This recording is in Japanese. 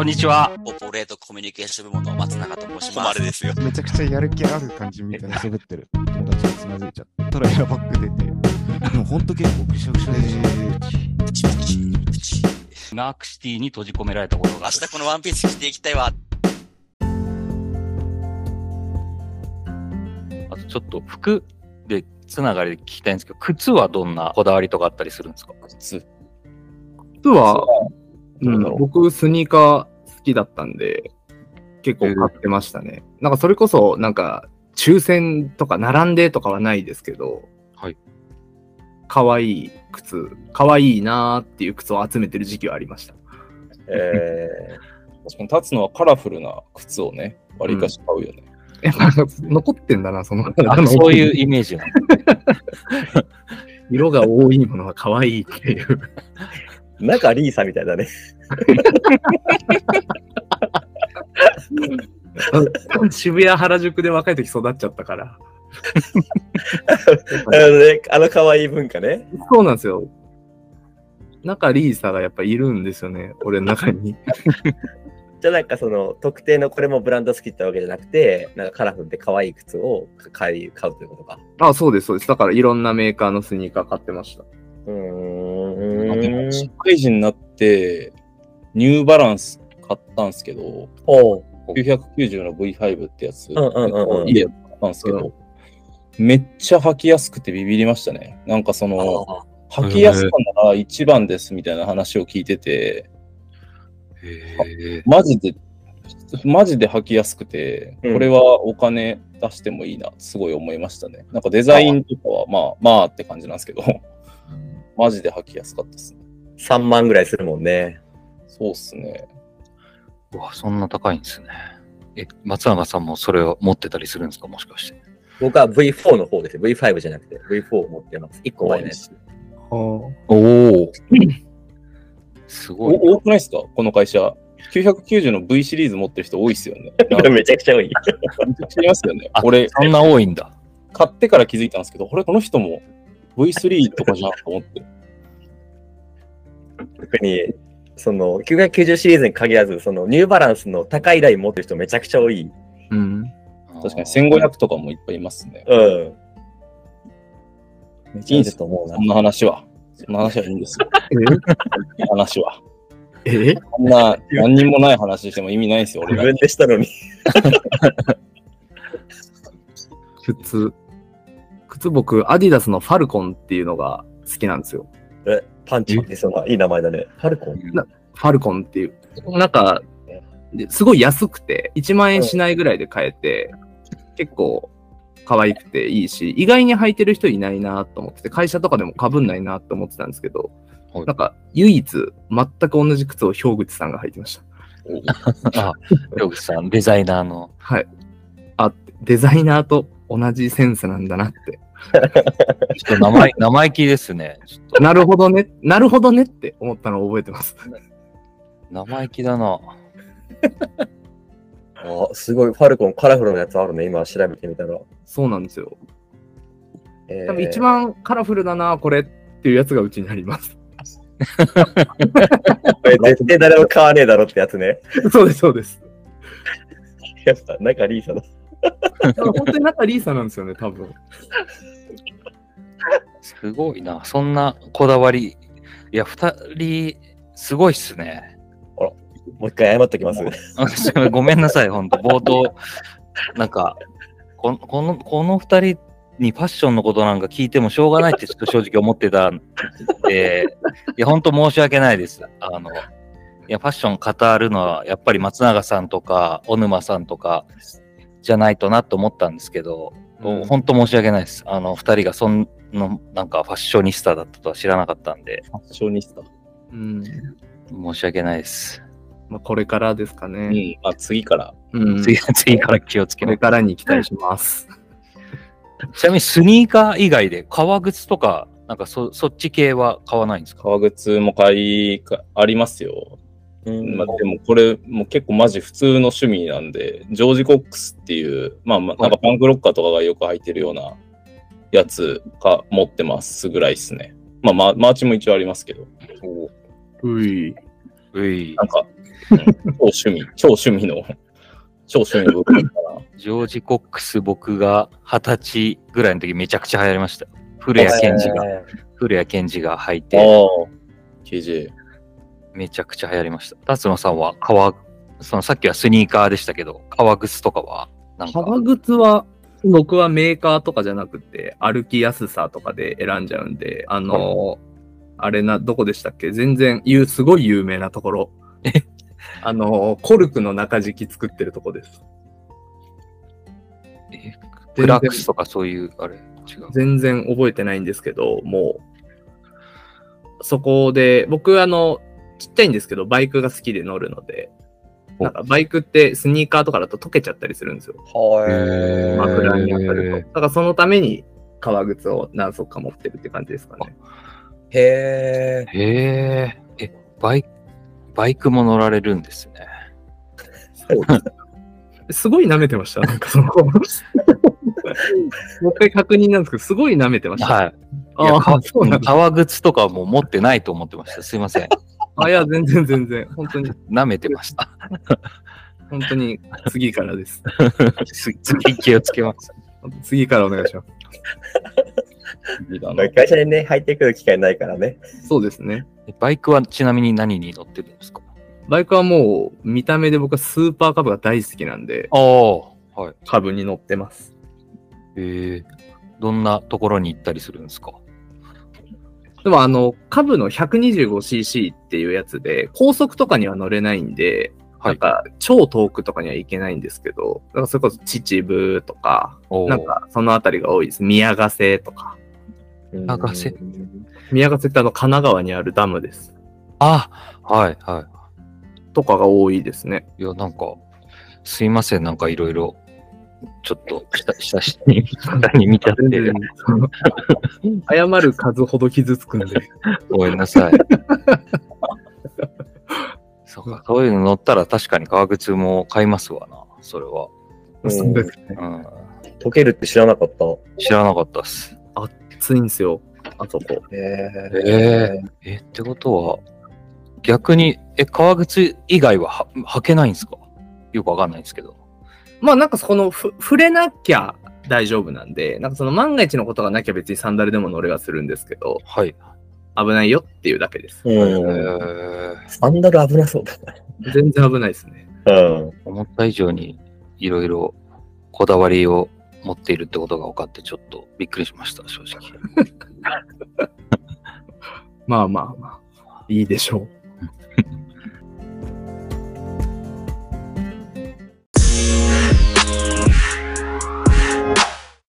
こんにちは。オポレートコミュニケーション部門の松永と申します。誉れですよ。めちゃくちゃやる気ある感じみたいな喋ってる友達につまずいちゃったらエアバッグ出て、でもほんと結構ぐしゃぐしゃでした。プチプチプチナークシティに閉じ込められたことが明ある。日このワンピース着ていきたいわ。あとちょっと服でつながりで聞きたいんですけど、靴はどんなこだわりとかあったりするんですか？靴。靴は、うんだろう僕、スニーカー好きだったんで、結構買ってましたね。なんかそれこそ、なんか、抽選とか並んでとかはないですけど、はい。可愛い靴、可愛いなーっていう靴を集めてる時期はありました。えー、確かに立つのはカラフルな靴をね、割りかし買うよね。やっぱ残ってんだな、その、そういうイメージ 色が多いものは可愛いっていう。なんかリーサみたいだね。渋谷、原宿で若い時育っちゃったから。あのね、あの可愛い文化ね。そうなんですよ。中リーサがやっぱいるんですよね、俺の中に。じゃあなんかその特定のこれもブランド好きってわけじゃなくて、なんかカラフルで可愛い靴を買い買うということか。あ、そうです、そうです。だからいろんなメーカーのスニーカー買ってました。うん。社会人になって、ニューバランス買ったんですけど、おう。990の V5 ってやつ、んうんうんうんいいやつ買ったんですけど、めっちゃ履きやすくてビビりましたね。なんかその、あ履きやすさなら一番ですみたいな話を聞いてて、へマジで、マジで履きやすくて、うんこれはお金出してもいいな、すごい思いましたね。なんかデザインとかは、まあまあって感じなんですけど、マジで履きやすかったですね。3万ぐらいするもんね。そうっすね。うわ、そんな高いんですね。え、松永さんもそれを持ってたりするんですか？もしかして。僕は V4 の方ですよ。V5 じゃなくて V4 を持ってます。1個前のやつ。おお。すごいな。お多くないですか？この会社。990の V シリーズ持ってる人多いっすよね。めちゃくちゃ多い。めちゃくちゃいますよねあ。俺、そんな多いんだ。買ってから気づいたんですけど、これ？この人も V3 とかじゃんと思って。特に、その990シリーズに限らず、そのニューバランスの高いライン持ってる人めちゃくちゃ多い。うん。確かに1500とかもいっぱいいますね。うん。めいいんですと思うなそんな話は。そんな話はいいんですよ。いい話は。え？えこんな何にもない話しても意味ないんですよ、俺が。自分でしたのに。靴。靴僕、アディダスのファルコンっていうのが好きなんですよ。え、パンチってそのいい名前だね。ファルコン？ファルコンっていう。なんか、ですごい安くて、1万円しないぐらいで買えて、結構可愛くていいし、意外に履いてる人いないなと思ってて、会社とかでも被んないなと思ってたんですけど、はいなんか唯一全く同じ靴を氷口さんが履いてました。あ、ヨグさん、デザイナーの。はい。あ、デザイナーと同じセンスなんだなって。ちょっと生意生意気ですね。なるほどね、なるほどねって思ったのを覚えてます。生意気だな。あ、すごい。ファルコンカラフルなやつあるね。今調べてみたら。そうなんですよ。えー多分一番カラフルだな、これっていうやつがうちにあります。こ れ絶対誰も買わねえだろってやつね。そうです、そうです。やっぱ、なんかリーサだ。本当に中リーサなんですよね、多分。すごいな。そんなこだわり。いや、二人、すごいっすね。もう一回謝っときます。あ ごめんなさい、本当冒頭。なんか、この、この、この二人にファッションのことなんか聞いてもしょうがないってちょっと正直思ってたんで、いや、本当申し訳ないです。あの、いや、ファッション語るのは、やっぱり松永さんとか、小沼さんとか、じゃないとなと思ったんですけど、うん本当申し訳ないです。あの、二人がそんな、なんかファッショニスタだったとは知らなかったんで、ファッショニスタ。うん。申し訳ないです。まあ、これからですかうね。ん。あ、次から。うん。次、次から気をつけますこれ。からに期待します。ちなみにスニーカー以外で革靴とか、なんかそそっち系は買わないんですか？革靴も買いか、ありますよ。うんまあ、でもこれもう結構マジ普通の趣味なんで、ジョージ・コックスっていう、まあまあなんかパンクロッカーとかがよく履いてるようなやつか持ってますぐらいですね。まあママーチも一応ありますけど。うい。ういなんか、うん超趣味、超趣味の、超趣味の部分かな。ジョージ・コックス、僕が二十歳ぐらいの時めちゃくちゃ流行りました。古谷健二が、え古谷健二が履いあて、あ、KJ。めちゃくちゃ流行りました。辰野さんは革、そのさっきはスニーカーでしたけど、革靴とかは、なんか、革靴は、僕はメーカーとかじゃなくて、歩きやすさとかで選んじゃうんで、あの、あれな、どこでしたっけ？全然、言う、すごい有名なところ。あの、コルクの中敷き作ってるとこです。え？クラックスとかそういう、あれ、違う。全然覚えてないんですけど、もう、そこで、僕、あの、ちっちゃいんですけど、バイクが好きで乗るので、おなんかバイクってスニーカーとかだと溶けちゃったりするんですよ。はい。枕に当たると。だからそのために革靴を何足か持ってるって感じですかね。へえ。へえ、え、バイク、バイクも乗られるんですね。そうです。すごい舐めてました。なんかその、もう一回確認なんですけど、すごい舐めてました。はい。いや。革靴とかも持ってないと思ってました。すいません。あ、いや、全然全然。本当に、舐めてました。本当に次からです。次 次気をつけます。次からお願いします。会社にね、入ってくる機会ないからね。そうですね。バイクはちなみに何に乗ってるんですか？バイクはもう、見た目で僕はスーパーカブが大好きなんで、ああ、はい。カブに乗ってます。ええどんなところに行ったりするんですか？でもあの、カブの 125cc っていうやつで、高速とかには乗れないんで、はいなんか超遠くとかには行けないんですけど、だからそれこそ秩父とか、なんかそのあたりが多いです。宮ヶ瀬とか。宮ヶ瀬宮ヶ瀬ってあの神奈川にあるダムです。あ、はい、はとかが多いですね。い。いや、なんか、すいません、なんかいろいろ、ちょっと、下、下、下に、下に見ちゃって謝る数ほど傷つくんで。ごめんなさい。そうか、そういうの乗ったら確かに革靴も買いますわな、それは。うんそうですね。うん。溶けるって知らなかった。知らなかったっす。暑いんですよ。あそこ。へええ、ってことは、逆に、え、革靴以外はは履けないんですか？よくわかんないんですけど。まあなんかそのふ触れなきゃ大丈夫なんで、なんかその万が一のことがなきゃ別にサンダルでも乗れはするんですけど、はい。危ないよっていうだけです。サンダル危なそうだ全然危ないですね。な。うん。思った以上にいろいろこだわりを持っているってことが分かってちょっとびっくりしました、正直。まあまあまあ、いいでしょう。